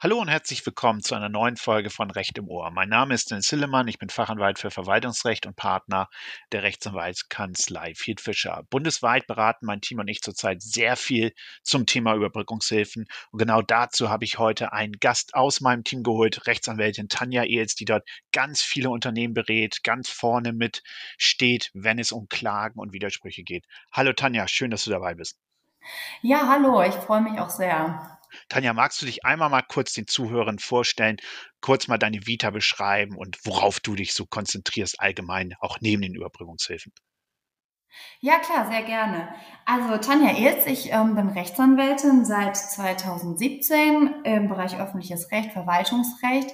Hallo und herzlich willkommen zu einer neuen Folge von Recht im Ohr. Mein Name ist Dennis Hillemann, ich bin Fachanwalt für Verwaltungsrecht und Partner der Rechtsanwaltskanzlei Field Fischer. Bundesweit beraten mein Team und ich zurzeit sehr viel zum Thema Überbrückungshilfen. Und genau dazu habe ich heute einen Gast aus meinem Team geholt, Rechtsanwältin Tanja Ehls, die dort ganz viele Unternehmen berät, ganz vorne mit steht, wenn es um Klagen und Widersprüche geht. Hallo Tanja, schön, dass du dabei bist. Ja, hallo, ich freue mich auch sehr. Tanja, magst du dich einmal mal kurz den Zuhörern vorstellen, kurz mal deine Vita beschreiben und worauf du dich so konzentrierst allgemein, auch neben den Überbrückungshilfen? Ja, klar, sehr gerne. Also Tanja Ehls, ich ähm, bin Rechtsanwältin seit 2017 im Bereich öffentliches Recht, Verwaltungsrecht.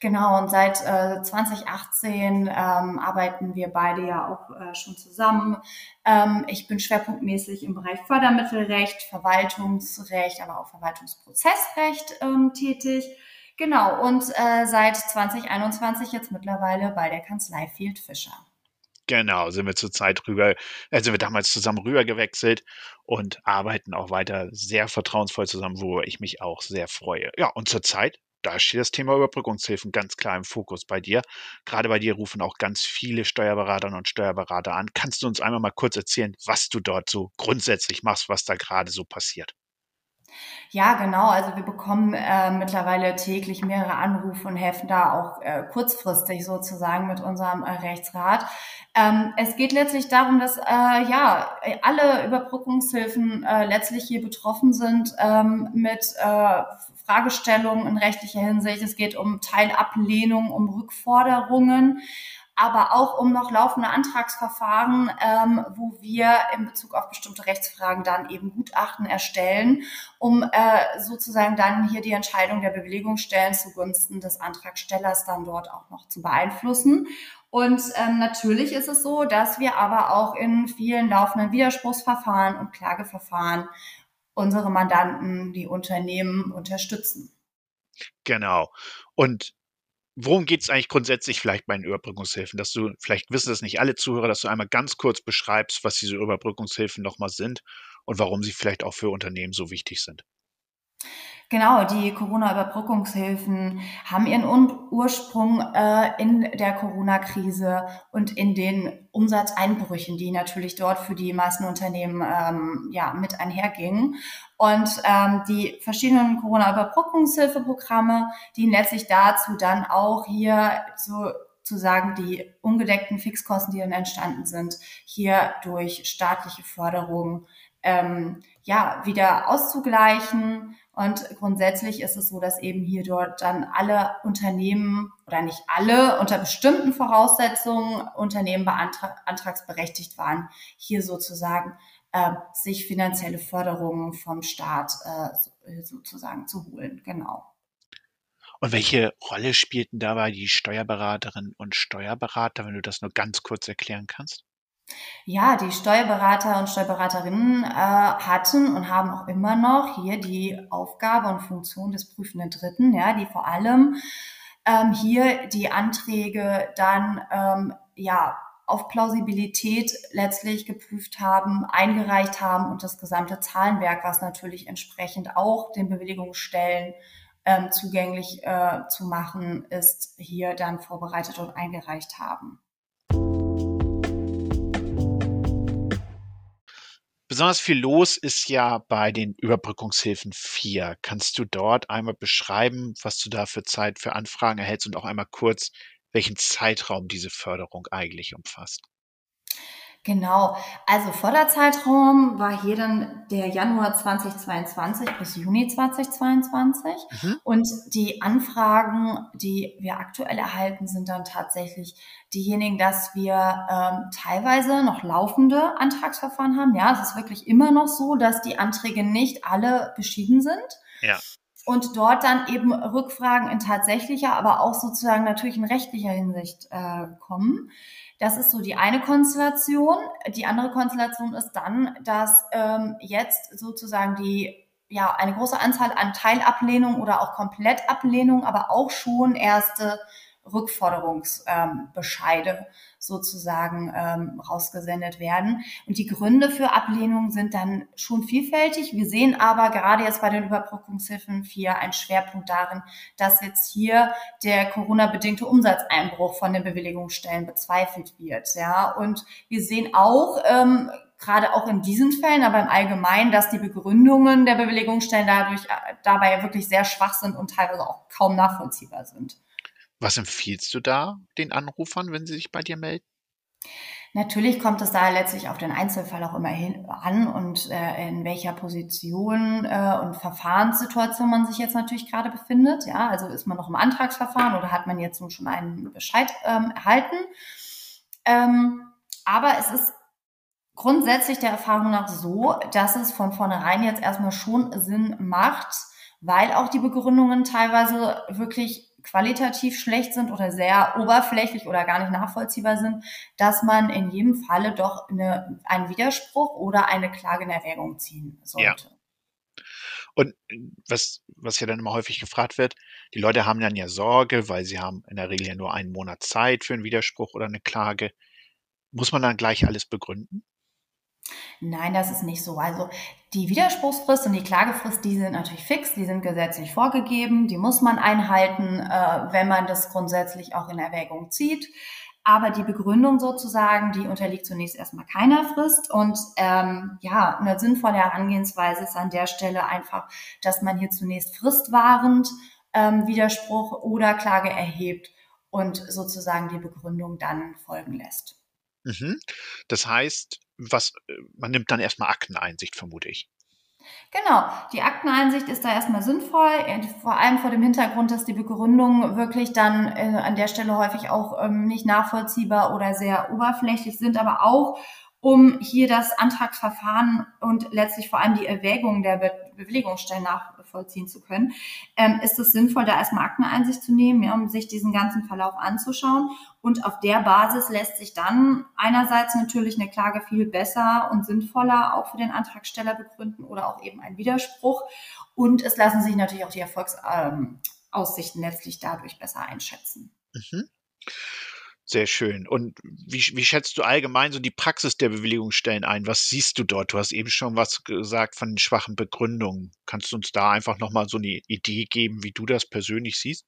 Genau, und seit äh, 2018 ähm, arbeiten wir beide ja auch äh, schon zusammen. Ähm, ich bin schwerpunktmäßig im Bereich Fördermittelrecht, Verwaltungsrecht, aber auch Verwaltungsprozessrecht ähm, tätig. Genau, und äh, seit 2021 jetzt mittlerweile bei der Kanzlei Field Fischer. Genau, sind wir zurzeit rüber, äh, sind wir damals zusammen rüber gewechselt und arbeiten auch weiter sehr vertrauensvoll zusammen, wo ich mich auch sehr freue. Ja, und zurzeit da steht das Thema Überbrückungshilfen ganz klar im Fokus bei dir. Gerade bei dir rufen auch ganz viele Steuerberaterinnen und Steuerberater an. Kannst du uns einmal mal kurz erzählen, was du dort so grundsätzlich machst, was da gerade so passiert? Ja, genau. Also wir bekommen äh, mittlerweile täglich mehrere Anrufe und helfen da auch äh, kurzfristig sozusagen mit unserem äh, Rechtsrat. Ähm, es geht letztlich darum, dass äh, ja alle Überbrückungshilfen äh, letztlich hier betroffen sind ähm, mit äh, Fragestellungen in rechtlicher Hinsicht. Es geht um Teilablehnung, um Rückforderungen aber auch um noch laufende Antragsverfahren, ähm, wo wir in Bezug auf bestimmte Rechtsfragen dann eben Gutachten erstellen, um äh, sozusagen dann hier die Entscheidung der Bewilligungsstellen zugunsten des Antragstellers dann dort auch noch zu beeinflussen. Und ähm, natürlich ist es so, dass wir aber auch in vielen laufenden Widerspruchsverfahren und Klageverfahren unsere Mandanten, die Unternehmen unterstützen. Genau. Und worum geht es eigentlich grundsätzlich vielleicht bei den Überbrückungshilfen? Dass du, vielleicht wissen das nicht alle Zuhörer, dass du einmal ganz kurz beschreibst, was diese Überbrückungshilfen nochmal sind und warum sie vielleicht auch für Unternehmen so wichtig sind. Genau, die Corona-Überbrückungshilfen haben ihren Ursprung äh, in der Corona-Krise und in den Umsatzeinbrüchen, die natürlich dort für die meisten Unternehmen ähm, ja mit einhergingen. Und ähm, die verschiedenen Corona-Überbrückungshilfeprogramme dienen letztlich dazu, dann auch hier so zu sagen, die ungedeckten Fixkosten, die dann entstanden sind, hier durch staatliche Förderungen ähm, ja wieder auszugleichen und grundsätzlich ist es so, dass eben hier dort dann alle Unternehmen oder nicht alle unter bestimmten Voraussetzungen Unternehmen beantragsberechtigt waren, hier sozusagen äh, sich finanzielle Förderungen vom Staat äh, sozusagen zu holen. Genau. Und welche Rolle spielten dabei die Steuerberaterinnen und Steuerberater, wenn du das nur ganz kurz erklären kannst? Ja, die Steuerberater und Steuerberaterinnen äh, hatten und haben auch immer noch hier die Aufgabe und Funktion des prüfenden Dritten, ja, die vor allem ähm, hier die Anträge dann ähm, ja auf Plausibilität letztlich geprüft haben, eingereicht haben und das gesamte Zahlenwerk, was natürlich entsprechend auch den Bewilligungsstellen ähm, zugänglich äh, zu machen ist, hier dann vorbereitet und eingereicht haben. Besonders viel los ist ja bei den Überbrückungshilfen 4. Kannst du dort einmal beschreiben, was du da für Zeit für Anfragen erhältst und auch einmal kurz, welchen Zeitraum diese Förderung eigentlich umfasst? Genau, also Förderzeitraum war hier dann der Januar 2022 bis Juni 2022 mhm. und die Anfragen, die wir aktuell erhalten, sind dann tatsächlich diejenigen, dass wir ähm, teilweise noch laufende Antragsverfahren haben. Ja, es ist wirklich immer noch so, dass die Anträge nicht alle beschieden sind. Ja. und dort dann eben Rückfragen in tatsächlicher, aber auch sozusagen natürlich in rechtlicher Hinsicht äh, kommen. Das ist so die eine Konstellation. Die andere Konstellation ist dann, dass ähm, jetzt sozusagen die ja eine große Anzahl an Teilablehnung oder auch Komplettablehnung, aber auch schon erste Rückforderungsbescheide ähm, sozusagen ähm, rausgesendet werden. Und die Gründe für Ablehnung sind dann schon vielfältig. Wir sehen aber gerade jetzt bei den Überbrückungshilfen 4 einen Schwerpunkt darin, dass jetzt hier der Corona-bedingte Umsatzeinbruch von den Bewilligungsstellen bezweifelt wird. Ja, und wir sehen auch ähm, gerade auch in diesen Fällen, aber im Allgemeinen, dass die Begründungen der Bewilligungsstellen dadurch äh, dabei wirklich sehr schwach sind und teilweise auch kaum nachvollziehbar sind. Was empfiehlst du da den Anrufern, wenn sie sich bei dir melden? Natürlich kommt es da letztlich auf den Einzelfall auch immer hin an und äh, in welcher Position äh, und Verfahrenssituation man sich jetzt natürlich gerade befindet. Ja, also ist man noch im Antragsverfahren oder hat man jetzt nun schon einen Bescheid ähm, erhalten? Ähm, aber es ist grundsätzlich der Erfahrung nach so, dass es von vornherein jetzt erstmal schon Sinn macht, weil auch die Begründungen teilweise wirklich qualitativ schlecht sind oder sehr oberflächlich oder gar nicht nachvollziehbar sind, dass man in jedem Falle doch eine, einen Widerspruch oder eine Klage in Erwägung ziehen sollte. Ja. Und was, was ja dann immer häufig gefragt wird, die Leute haben dann ja Sorge, weil sie haben in der Regel ja nur einen Monat Zeit für einen Widerspruch oder eine Klage. Muss man dann gleich alles begründen? Nein, das ist nicht so. Also die Widerspruchsfrist und die Klagefrist, die sind natürlich fix, die sind gesetzlich vorgegeben, die muss man einhalten, äh, wenn man das grundsätzlich auch in Erwägung zieht. Aber die Begründung sozusagen, die unterliegt zunächst erstmal keiner Frist. Und ähm, ja, eine sinnvolle Herangehensweise ist an der Stelle einfach, dass man hier zunächst fristwahrend ähm, Widerspruch oder Klage erhebt und sozusagen die Begründung dann folgen lässt. Mhm. Das heißt, was, äh, man nimmt dann erstmal Akteneinsicht, vermute ich. Genau, die Akteneinsicht ist da erstmal sinnvoll, äh, vor allem vor dem Hintergrund, dass die Begründungen wirklich dann äh, an der Stelle häufig auch ähm, nicht nachvollziehbar oder sehr oberflächlich sind, aber auch um hier das Antragsverfahren und letztlich vor allem die Erwägung der Be Bewilligungsstellen nachvollziehen zu können, ähm, ist es sinnvoll, da erstmal Akteneinsicht zu nehmen, ja, um sich diesen ganzen Verlauf anzuschauen. Und auf der Basis lässt sich dann einerseits natürlich eine Klage viel besser und sinnvoller auch für den Antragsteller begründen oder auch eben ein Widerspruch. Und es lassen sich natürlich auch die Erfolgsaussichten ähm, letztlich dadurch besser einschätzen. Mhm. Sehr schön. Und wie, wie schätzt du allgemein so die Praxis der Bewilligungsstellen ein? Was siehst du dort? Du hast eben schon was gesagt von den schwachen Begründungen. Kannst du uns da einfach nochmal so eine Idee geben, wie du das persönlich siehst?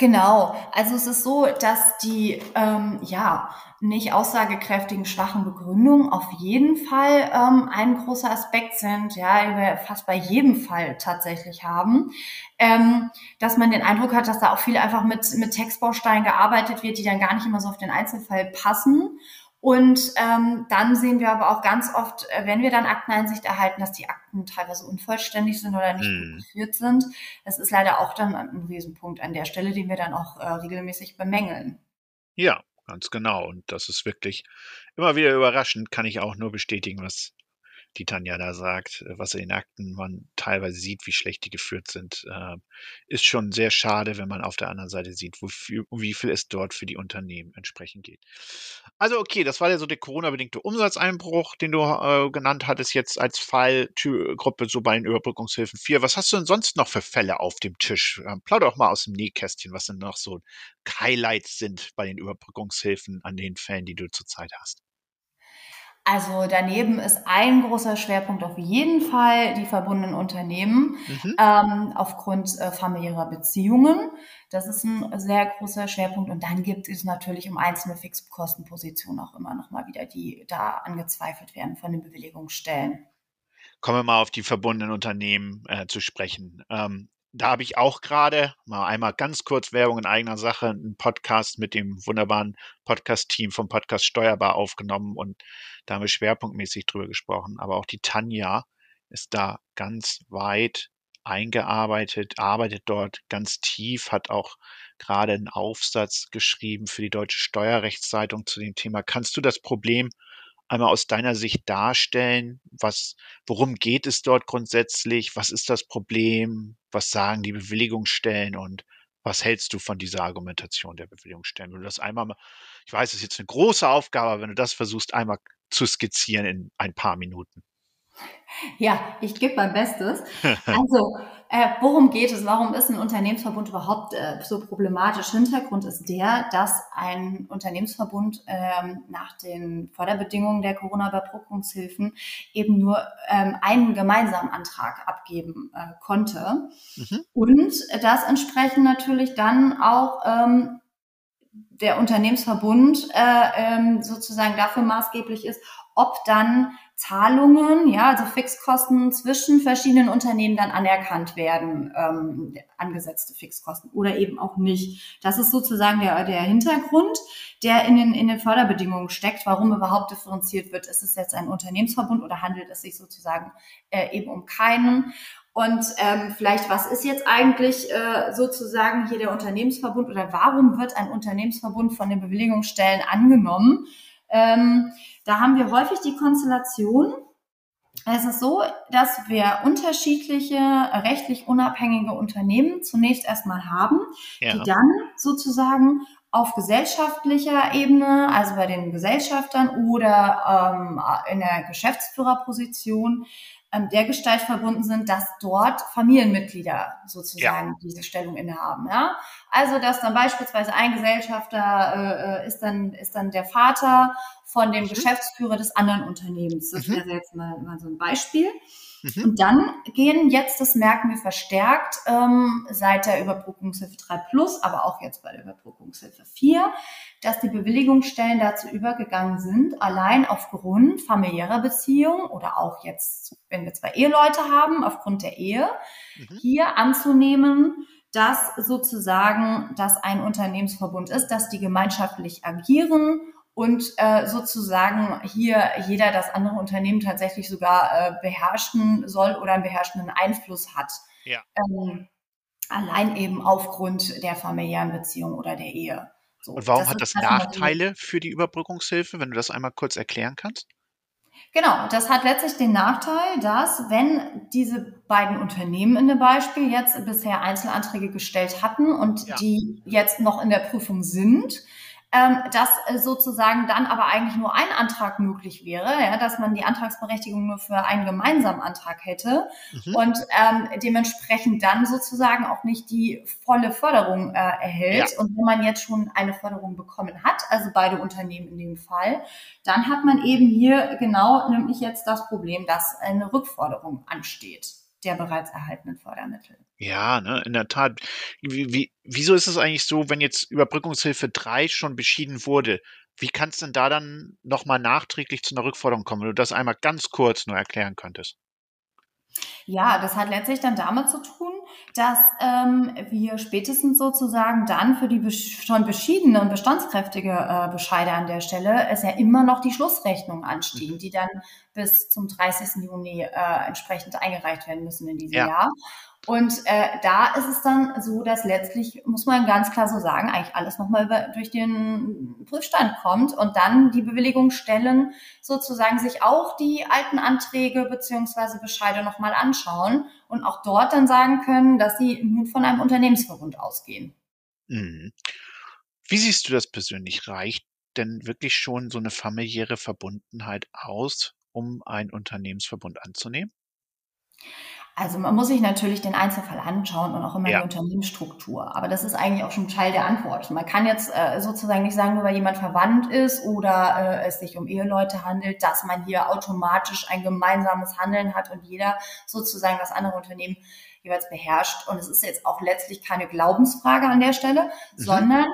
Genau, also es ist so, dass die ähm, ja nicht aussagekräftigen schwachen Begründungen auf jeden Fall ähm, ein großer Aspekt sind, ja, die wir fast bei jedem Fall tatsächlich haben, ähm, dass man den Eindruck hat, dass da auch viel einfach mit mit Textbausteinen gearbeitet wird, die dann gar nicht immer so auf den Einzelfall passen und ähm, dann sehen wir aber auch ganz oft, äh, wenn wir dann Akteneinsicht erhalten, dass die Akten teilweise unvollständig sind oder nicht hm. geführt sind. Das ist leider auch dann ein Riesenpunkt an der Stelle, den wir dann auch äh, regelmäßig bemängeln. Ja, ganz genau. Und das ist wirklich immer wieder überraschend, kann ich auch nur bestätigen, was die Tanja da sagt, äh, was in den Akten man teilweise sieht, wie schlecht die geführt sind, äh, ist schon sehr schade, wenn man auf der anderen Seite sieht, wie viel es dort für die Unternehmen entsprechend geht. Also okay, das war ja so der Corona-bedingte Umsatzeinbruch, den du äh, genannt hattest jetzt als Fallgruppe so bei den Überbrückungshilfen 4. Was hast du denn sonst noch für Fälle auf dem Tisch? Ähm, plauder doch mal aus dem Nähkästchen, was denn noch so Highlights sind bei den Überbrückungshilfen an den Fällen, die du zurzeit hast. Also daneben ist ein großer Schwerpunkt auf jeden Fall die verbundenen Unternehmen mhm. ähm, aufgrund äh, familiärer Beziehungen. Das ist ein sehr großer Schwerpunkt. Und dann gibt es natürlich um einzelne Fixkostenpositionen auch immer noch mal wieder, die da angezweifelt werden von den Bewilligungsstellen. Kommen wir mal auf die verbundenen Unternehmen äh, zu sprechen. Ähm, da habe ich auch gerade mal einmal ganz kurz Werbung in eigener Sache, einen Podcast mit dem wunderbaren Podcast-Team vom Podcast Steuerbar aufgenommen und da haben wir schwerpunktmäßig drüber gesprochen. Aber auch die Tanja ist da ganz weit eingearbeitet, arbeitet dort ganz tief, hat auch gerade einen Aufsatz geschrieben für die Deutsche Steuerrechtszeitung zu dem Thema. Kannst du das Problem einmal aus deiner Sicht darstellen? Was, worum geht es dort grundsätzlich? Was ist das Problem? Was sagen die Bewilligungsstellen und was hältst du von dieser Argumentation der Bewilligungsstellen? Wenn du das einmal, ich weiß, es ist jetzt eine große Aufgabe, aber wenn du das versuchst, einmal zu skizzieren in ein paar Minuten. Ja, ich gebe mein Bestes. Also, äh, worum geht es? Warum ist ein Unternehmensverbund überhaupt äh, so problematisch? Hintergrund ist der, dass ein Unternehmensverbund ähm, nach den Förderbedingungen der Corona-Überbrückungshilfen eben nur ähm, einen gemeinsamen Antrag abgeben äh, konnte. Mhm. Und das entsprechend natürlich dann auch ähm, der Unternehmensverbund äh, ähm, sozusagen dafür maßgeblich ist, ob dann Zahlungen, ja, also Fixkosten zwischen verschiedenen Unternehmen dann anerkannt werden, ähm, angesetzte Fixkosten oder eben auch nicht. Das ist sozusagen der, der Hintergrund, der in den, in den Förderbedingungen steckt, warum überhaupt differenziert wird. Ist es jetzt ein Unternehmensverbund oder handelt es sich sozusagen äh, eben um keinen? Und ähm, vielleicht, was ist jetzt eigentlich äh, sozusagen hier der Unternehmensverbund oder warum wird ein Unternehmensverbund von den Bewilligungsstellen angenommen? Ähm, da haben wir häufig die Konstellation, es ist so, dass wir unterschiedliche rechtlich unabhängige Unternehmen zunächst erstmal haben, ja. die dann sozusagen auf gesellschaftlicher Ebene, also bei den Gesellschaftern oder ähm, in der Geschäftsführerposition, ähm, der Gestalt verbunden sind, dass dort Familienmitglieder sozusagen ja. diese Stellung innehaben. Ja? Also dass dann beispielsweise ein Gesellschafter äh, äh ist dann ist dann der Vater von dem mhm. Geschäftsführer des anderen Unternehmens. Das mhm. wäre jetzt mal, mal so ein Beispiel. Mhm. Und dann gehen jetzt, das merken wir verstärkt, ähm, seit der Überbrückungshilfe 3 Plus, aber auch jetzt bei der Überbrückungshilfe 4, dass die Bewilligungsstellen dazu übergegangen sind, allein aufgrund familiärer Beziehungen oder auch jetzt, wenn wir zwei Eheleute haben, aufgrund der Ehe, mhm. hier anzunehmen, dass sozusagen das ein Unternehmensverbund ist, dass die gemeinschaftlich agieren und äh, sozusagen hier jeder das andere Unternehmen tatsächlich sogar äh, beherrschen soll oder einen beherrschenden Einfluss hat. Ja. Ähm, allein eben aufgrund der familiären Beziehung oder der Ehe. So, und warum das hat das Nachteile für die Überbrückungshilfe, wenn du das einmal kurz erklären kannst? Genau, das hat letztlich den Nachteil, dass wenn diese beiden Unternehmen in dem Beispiel jetzt bisher Einzelanträge gestellt hatten und ja. die jetzt noch in der Prüfung sind, ähm, dass äh, sozusagen dann aber eigentlich nur ein Antrag möglich wäre, ja, dass man die Antragsberechtigung nur für einen gemeinsamen Antrag hätte mhm. und ähm, dementsprechend dann sozusagen auch nicht die volle Förderung äh, erhält. Ja. Und wenn man jetzt schon eine Förderung bekommen hat, also beide Unternehmen in dem Fall, dann hat man eben hier genau nämlich jetzt das Problem, dass eine Rückforderung ansteht der bereits erhaltenen Fördermittel. Ja, ne, in der Tat. Wie, wie, wieso ist es eigentlich so, wenn jetzt Überbrückungshilfe 3 schon beschieden wurde? Wie kann es denn da dann nochmal nachträglich zu einer Rückforderung kommen, wenn du das einmal ganz kurz nur erklären könntest? Ja, das hat letztlich dann damit zu tun, dass ähm, wir spätestens sozusagen dann für die schon beschiedene und bestandskräftige äh, Bescheide an der Stelle es ja immer noch die Schlussrechnungen anstehen, mhm. die dann bis zum 30. Juni äh, entsprechend eingereicht werden müssen in diesem ja. Jahr. Und äh, da ist es dann so, dass letztlich, muss man ganz klar so sagen, eigentlich alles nochmal über, durch den Prüfstand kommt und dann die Bewilligungsstellen sozusagen sich auch die alten Anträge beziehungsweise Bescheide nochmal anschauen und auch dort dann sagen können, dass sie nun von einem Unternehmensverbund ausgehen. Mhm. Wie siehst du das persönlich? Reicht denn wirklich schon so eine familiäre Verbundenheit aus, um einen Unternehmensverbund anzunehmen? Also man muss sich natürlich den Einzelfall anschauen und auch immer ja. die Unternehmensstruktur. Aber das ist eigentlich auch schon Teil der Antwort. Man kann jetzt äh, sozusagen nicht sagen, nur weil jemand verwandt ist oder äh, es sich um Eheleute handelt, dass man hier automatisch ein gemeinsames Handeln hat und jeder sozusagen das andere Unternehmen jeweils beherrscht. Und es ist jetzt auch letztlich keine Glaubensfrage an der Stelle, mhm. sondern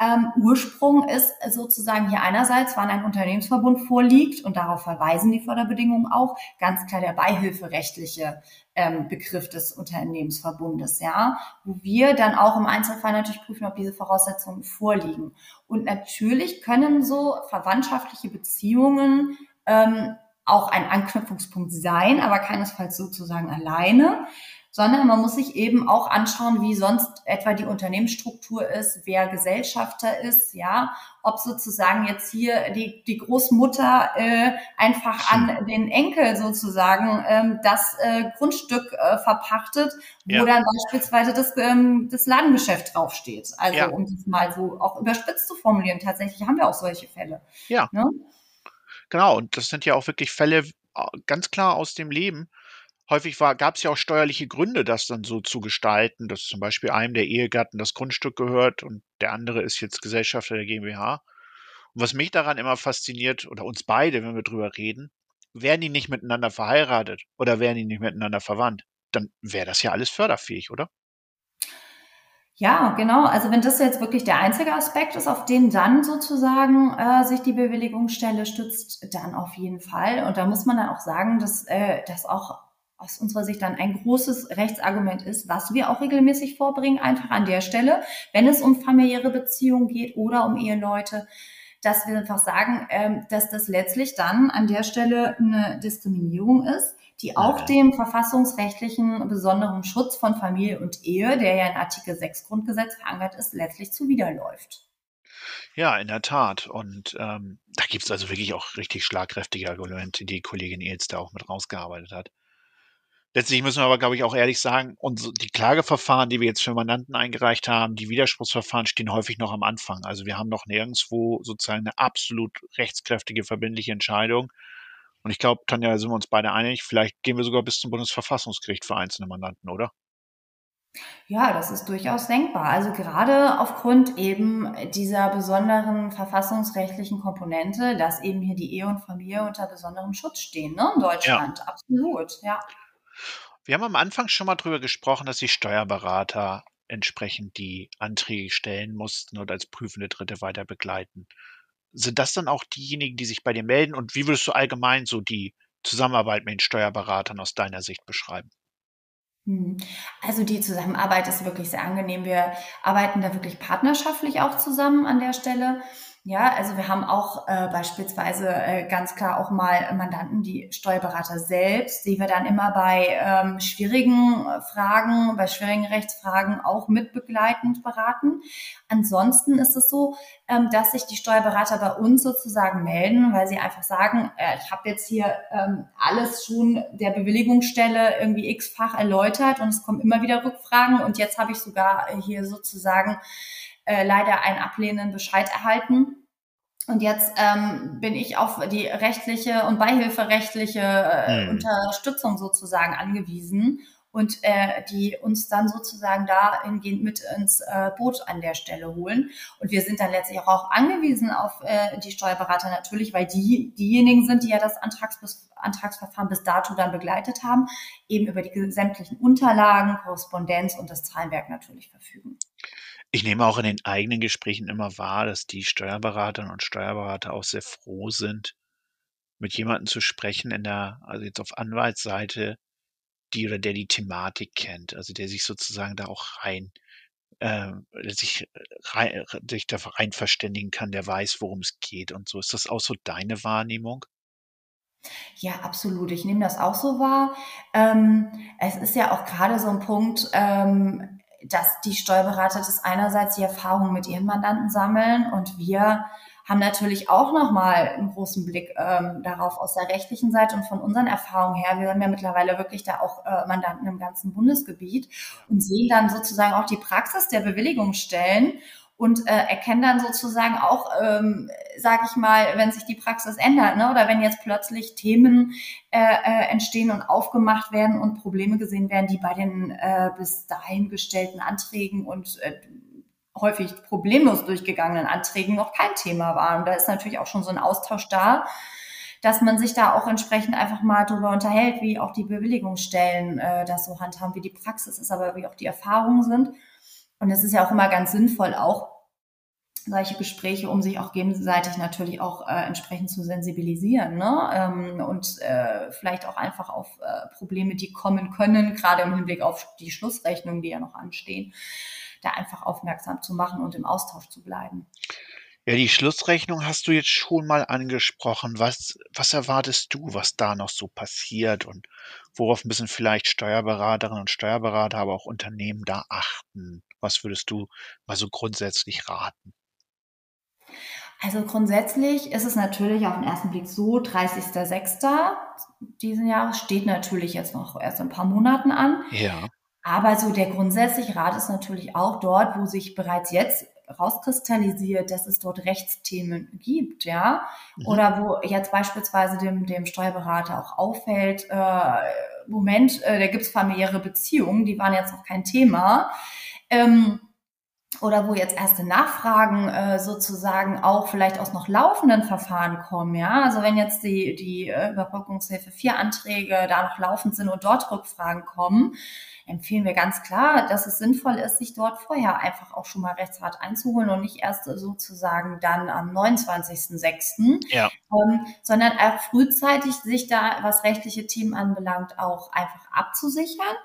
ähm, Ursprung ist sozusagen hier einerseits, wann ein Unternehmensverbund vorliegt und darauf verweisen die Förderbedingungen auch, ganz klar der beihilferechtliche ähm, Begriff des Unternehmensverbundes, ja, wo wir dann auch im Einzelfall natürlich prüfen, ob diese Voraussetzungen vorliegen. Und natürlich können so verwandtschaftliche Beziehungen ähm, auch ein Anknüpfungspunkt sein, aber keinesfalls sozusagen alleine. Sondern man muss sich eben auch anschauen, wie sonst etwa die Unternehmensstruktur ist, wer Gesellschafter ist, ja, ob sozusagen jetzt hier die, die Großmutter äh, einfach an den Enkel sozusagen ähm, das äh, Grundstück äh, verpachtet, wo ja. dann beispielsweise das, ähm, das Ladengeschäft draufsteht. Also ja. um das mal so auch überspitzt zu formulieren. Tatsächlich haben wir auch solche Fälle. Ja. Ne? Genau, und das sind ja auch wirklich Fälle äh, ganz klar aus dem Leben häufig gab es ja auch steuerliche Gründe, das dann so zu gestalten, dass zum Beispiel einem der Ehegatten das Grundstück gehört und der andere ist jetzt Gesellschafter der GmbH. Und was mich daran immer fasziniert, oder uns beide, wenn wir drüber reden, wären die nicht miteinander verheiratet oder wären die nicht miteinander verwandt, dann wäre das ja alles förderfähig, oder? Ja, genau. Also wenn das jetzt wirklich der einzige Aspekt ist, auf den dann sozusagen äh, sich die Bewilligungsstelle stützt, dann auf jeden Fall. Und da muss man dann auch sagen, dass äh, das auch aus unserer Sicht dann ein großes Rechtsargument ist, was wir auch regelmäßig vorbringen, einfach an der Stelle, wenn es um familiäre Beziehungen geht oder um Eheleute, dass wir einfach sagen, ähm, dass das letztlich dann an der Stelle eine Diskriminierung ist, die auch dem verfassungsrechtlichen besonderen Schutz von Familie und Ehe, der ja in Artikel 6 Grundgesetz verankert ist, letztlich zuwiderläuft. Ja, in der Tat. Und ähm, da gibt es also wirklich auch richtig schlagkräftige Argumente, die Kollegin Ehls da auch mit rausgearbeitet hat. Letztlich müssen wir aber, glaube ich, auch ehrlich sagen, und die Klageverfahren, die wir jetzt für Mandanten eingereicht haben, die Widerspruchsverfahren stehen häufig noch am Anfang. Also wir haben noch nirgendwo sozusagen eine absolut rechtskräftige, verbindliche Entscheidung. Und ich glaube, Tanja, sind wir uns beide einig, vielleicht gehen wir sogar bis zum Bundesverfassungsgericht für einzelne Mandanten, oder? Ja, das ist durchaus denkbar. Also gerade aufgrund eben dieser besonderen verfassungsrechtlichen Komponente, dass eben hier die Ehe und Familie unter besonderem Schutz stehen, ne, in Deutschland. Ja. Absolut, ja. Wir haben am Anfang schon mal drüber gesprochen, dass die Steuerberater entsprechend die Anträge stellen mussten und als prüfende Dritte weiter begleiten. Sind das dann auch diejenigen, die sich bei dir melden? Und wie würdest du allgemein so die Zusammenarbeit mit den Steuerberatern aus deiner Sicht beschreiben? Hm. Also die Zusammenarbeit ist wirklich sehr angenehm. Wir arbeiten da wirklich partnerschaftlich auch zusammen an der Stelle. Ja, also wir haben auch äh, beispielsweise äh, ganz klar auch mal Mandanten, die Steuerberater selbst, die wir dann immer bei ähm, schwierigen Fragen, bei schwierigen Rechtsfragen auch mitbegleitend beraten. Ansonsten ist es so, ähm, dass sich die Steuerberater bei uns sozusagen melden, weil sie einfach sagen, äh, ich habe jetzt hier ähm, alles schon der Bewilligungsstelle irgendwie x-fach erläutert und es kommen immer wieder Rückfragen und jetzt habe ich sogar hier sozusagen äh, leider einen ablehnenden Bescheid erhalten. Und jetzt ähm, bin ich auf die rechtliche und beihilferechtliche äh, hm. Unterstützung sozusagen angewiesen und äh, die uns dann sozusagen dahingehend mit ins äh, Boot an der Stelle holen. Und wir sind dann letztlich auch angewiesen auf äh, die Steuerberater natürlich, weil die diejenigen sind, die ja das Antrags Antragsverfahren bis dato dann begleitet haben, eben über die sämtlichen Unterlagen, Korrespondenz und das Zahlenwerk natürlich verfügen. Ich nehme auch in den eigenen Gesprächen immer wahr, dass die Steuerberaterinnen und Steuerberater auch sehr froh sind, mit jemandem zu sprechen in der, also jetzt auf Anwaltsseite, die oder der die Thematik kennt, also der sich sozusagen da auch rein, äh, sich, rein, sich da rein verständigen kann, der weiß, worum es geht und so. Ist das auch so deine Wahrnehmung? Ja, absolut. Ich nehme das auch so wahr. Ähm, es ist ja auch gerade so ein Punkt, ähm, dass die Steuerberater das einerseits die Erfahrung mit ihren Mandanten sammeln und wir haben natürlich auch nochmal einen großen Blick ähm, darauf aus der rechtlichen Seite und von unseren Erfahrungen her. Wir haben ja mittlerweile wirklich da auch äh, Mandanten im ganzen Bundesgebiet und sehen dann sozusagen auch die Praxis der Bewilligungsstellen und äh, erkennen dann sozusagen auch, ähm, sage ich mal, wenn sich die Praxis ändert, ne? oder wenn jetzt plötzlich Themen äh, äh, entstehen und aufgemacht werden und Probleme gesehen werden, die bei den äh, bis dahin gestellten Anträgen und äh, häufig problemlos durchgegangenen Anträgen noch kein Thema waren. Da ist natürlich auch schon so ein Austausch da, dass man sich da auch entsprechend einfach mal drüber unterhält, wie auch die Bewilligungsstellen äh, das so handhaben, wie die Praxis ist, aber wie auch die Erfahrungen sind. Und es ist ja auch immer ganz sinnvoll, auch solche Gespräche, um sich auch gegenseitig natürlich auch äh, entsprechend zu sensibilisieren ne? ähm, und äh, vielleicht auch einfach auf äh, Probleme, die kommen können, gerade im Hinblick auf die Schlussrechnungen, die ja noch anstehen, da einfach aufmerksam zu machen und im Austausch zu bleiben. Ja, die Schlussrechnung hast du jetzt schon mal angesprochen. Was, was erwartest du, was da noch so passiert und worauf müssen vielleicht Steuerberaterinnen und Steuerberater, aber auch Unternehmen da achten? Was würdest du mal so grundsätzlich raten? Also grundsätzlich ist es natürlich auf den ersten Blick so, 30.06. diesen Jahres steht natürlich jetzt noch erst ein paar Monaten an. Ja. Aber so der grundsätzliche Rat ist natürlich auch dort, wo sich bereits jetzt rauskristallisiert, dass es dort Rechtsthemen gibt, ja, mhm. oder wo jetzt beispielsweise dem, dem Steuerberater auch auffällt, äh, Moment, äh, da gibt es familiäre Beziehungen, die waren jetzt noch kein Thema. Ähm, oder wo jetzt erste Nachfragen äh, sozusagen auch vielleicht aus noch laufenden Verfahren kommen, ja. Also wenn jetzt die, die äh, Überbrückungshilfe vier Anträge da noch laufend sind und dort Rückfragen kommen, empfehlen wir ganz klar, dass es sinnvoll ist, sich dort vorher einfach auch schon mal Rechtsrat einzuholen und nicht erst sozusagen dann am 29.06., ja. ähm, sondern auch frühzeitig sich da, was rechtliche Themen anbelangt, auch einfach abzusichern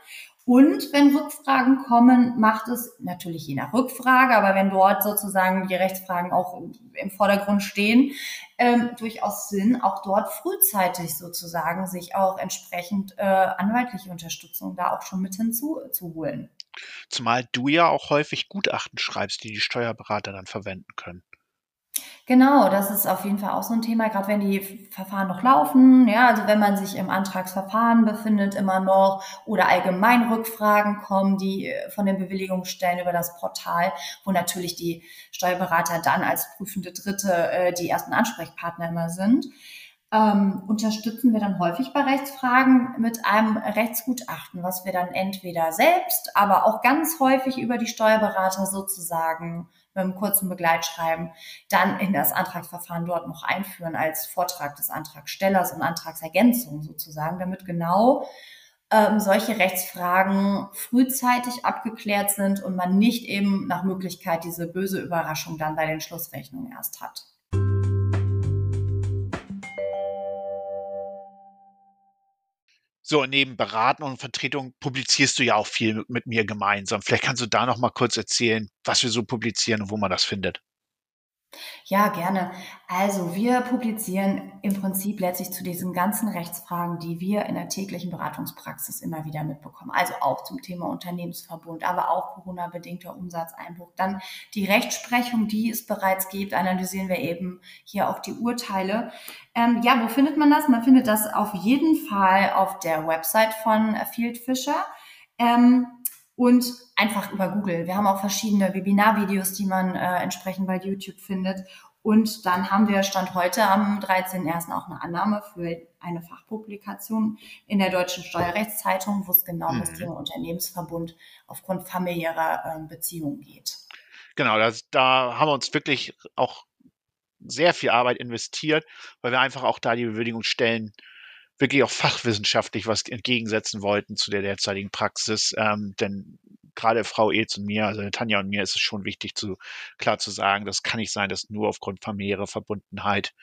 und wenn Rückfragen kommen, macht es natürlich je nach Rückfrage, aber wenn dort sozusagen die Rechtsfragen auch im Vordergrund stehen, ähm, durchaus Sinn, auch dort frühzeitig sozusagen sich auch entsprechend äh, anwaltliche Unterstützung da auch schon mit hinzuzuholen. Zumal du ja auch häufig Gutachten schreibst, die die Steuerberater dann verwenden können. Genau, das ist auf jeden Fall auch so ein Thema, gerade wenn die Verfahren noch laufen, ja, also wenn man sich im Antragsverfahren befindet immer noch oder allgemein Rückfragen kommen, die äh, von den Bewilligungsstellen über das Portal, wo natürlich die Steuerberater dann als prüfende Dritte äh, die ersten Ansprechpartner immer sind. Ähm, unterstützen wir dann häufig bei Rechtsfragen mit einem Rechtsgutachten, was wir dann entweder selbst, aber auch ganz häufig über die Steuerberater sozusagen mit einem kurzen Begleitschreiben dann in das Antragsverfahren dort noch einführen als Vortrag des Antragstellers und Antragsergänzung sozusagen, damit genau ähm, solche Rechtsfragen frühzeitig abgeklärt sind und man nicht eben nach Möglichkeit diese böse Überraschung dann bei den Schlussrechnungen erst hat. So, neben Beraten und Vertretung publizierst du ja auch viel mit mir gemeinsam. Vielleicht kannst du da noch mal kurz erzählen, was wir so publizieren und wo man das findet. Ja, gerne. Also wir publizieren im Prinzip letztlich zu diesen ganzen Rechtsfragen, die wir in der täglichen Beratungspraxis immer wieder mitbekommen. Also auch zum Thema Unternehmensverbund, aber auch Corona-bedingter Umsatzeinbruch. Dann die Rechtsprechung, die es bereits gibt, analysieren wir eben hier auch die Urteile. Ähm, ja, wo findet man das? Man findet das auf jeden Fall auf der Website von Field Fisher. Ähm, und einfach über Google. Wir haben auch verschiedene Webinarvideos, die man äh, entsprechend bei YouTube findet. Und dann haben wir Stand heute am 13.01. auch eine Annahme für eine Fachpublikation in der Deutschen Steuerrechtszeitung, wo es genau um das mhm. Thema Unternehmensverbund aufgrund familiärer äh, Beziehungen geht. Genau, das, da haben wir uns wirklich auch sehr viel Arbeit investiert, weil wir einfach auch da die Bewilligungsstellen wirklich auch fachwissenschaftlich was entgegensetzen wollten zu der derzeitigen Praxis. Ähm, denn gerade Frau Ilz und mir, also Tanja und mir, ist es schon wichtig, zu, klar zu sagen, das kann nicht sein, dass nur aufgrund familiärer Verbundenheit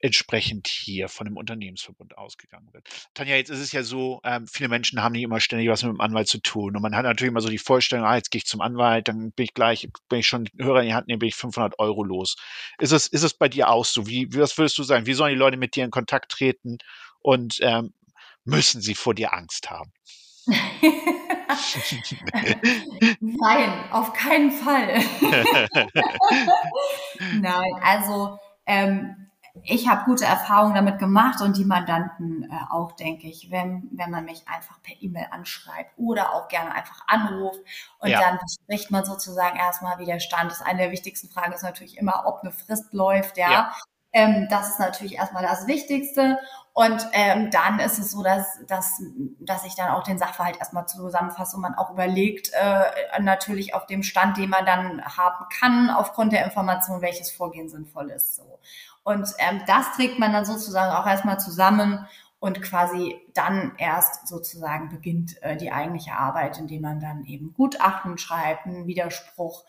entsprechend hier von dem Unternehmensverbund ausgegangen wird. Tanja, jetzt ist es ja so, ähm, viele Menschen haben nicht immer ständig was mit dem Anwalt zu tun. Und man hat natürlich immer so die Vorstellung, ah, jetzt gehe ich zum Anwalt, dann bin ich gleich, wenn ich schon Hörer in die Hand nehme, bin ich 500 Euro los. Ist es, ist es bei dir auch so? Wie, was würdest du sagen? Wie sollen die Leute mit dir in Kontakt treten? Und ähm, müssen sie vor dir Angst haben? Nein, auf keinen Fall. Nein, also ähm, ich habe gute Erfahrungen damit gemacht und die Mandanten äh, auch, denke ich, wenn, wenn man mich einfach per E-Mail anschreibt oder auch gerne einfach anruft und ja. dann bespricht man sozusagen erstmal, wie der Stand ist. Eine der wichtigsten Fragen ist natürlich immer, ob eine Frist läuft, ja. ja. Ähm, das ist natürlich erstmal das Wichtigste. Und ähm, dann ist es so, dass, dass, dass ich dann auch den Sachverhalt erstmal zusammenfasse und man auch überlegt, äh, natürlich auf dem Stand, den man dann haben kann, aufgrund der Information, welches Vorgehen sinnvoll ist. So. Und ähm, das trägt man dann sozusagen auch erstmal zusammen und quasi dann erst sozusagen beginnt äh, die eigentliche Arbeit, indem man dann eben Gutachten schreibt, einen Widerspruch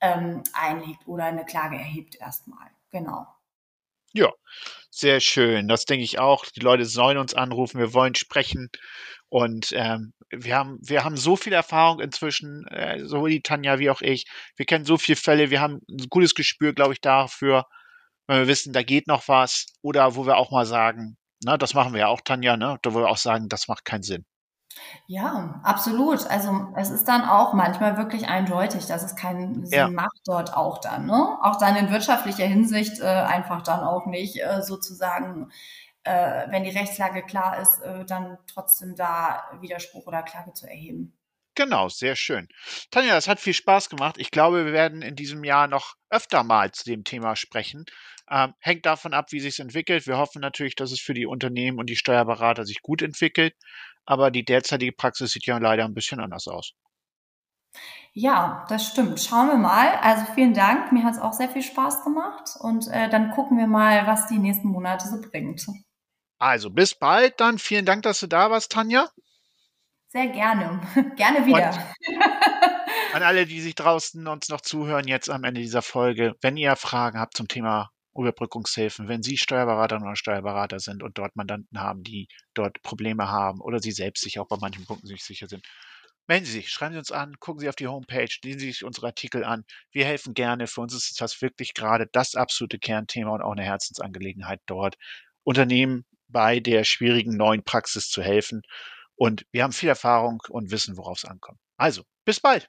ähm, einlegt oder eine Klage erhebt erstmal. Genau. Ja, sehr schön. Das denke ich auch. Die Leute sollen uns anrufen, wir wollen sprechen. Und ähm, wir, haben, wir haben so viel Erfahrung inzwischen, äh, sowohl die Tanja wie auch ich. Wir kennen so viele Fälle, wir haben ein gutes Gespür, glaube ich, dafür, wenn wir wissen, da geht noch was. Oder wo wir auch mal sagen, Na, das machen wir ja auch, Tanja, ne? Da wollen wir auch sagen, das macht keinen Sinn. Ja, absolut. Also es ist dann auch manchmal wirklich eindeutig, dass es keinen Sinn Ja. macht dort auch dann, ne? Auch dann in wirtschaftlicher Hinsicht äh, einfach dann auch nicht äh, sozusagen, äh, wenn die Rechtslage klar ist, äh, dann trotzdem da Widerspruch oder Klage zu erheben. Genau, sehr schön. Tanja, es hat viel Spaß gemacht. Ich glaube, wir werden in diesem Jahr noch öfter mal zu dem Thema sprechen. Ähm, hängt davon ab, wie sich entwickelt. Wir hoffen natürlich, dass es für die Unternehmen und die Steuerberater sich gut entwickelt. Aber die derzeitige Praxis sieht ja leider ein bisschen anders aus. Ja, das stimmt. Schauen wir mal. Also vielen Dank. Mir hat es auch sehr viel Spaß gemacht. Und äh, dann gucken wir mal, was die nächsten Monate so bringt. Also bis bald dann. Vielen Dank, dass du da warst, Tanja. Sehr gerne. gerne wieder. An alle, die sich draußen uns noch zuhören, jetzt am Ende dieser Folge, wenn ihr Fragen habt zum Thema Überbrückungshilfen, wenn Sie Steuerberaterin oder Steuerberater sind und dort Mandanten haben, die dort Probleme haben oder Sie selbst sich auch bei manchen Punkten nicht sicher sind, melden Sie sich, schreiben Sie uns an, gucken Sie auf die Homepage, lesen Sie sich unsere Artikel an. Wir helfen gerne. Für uns ist das wirklich gerade das absolute Kernthema und auch eine Herzensangelegenheit dort, Unternehmen bei der schwierigen neuen Praxis zu helfen. Und wir haben viel Erfahrung und wissen, worauf es ankommt. Also, bis bald.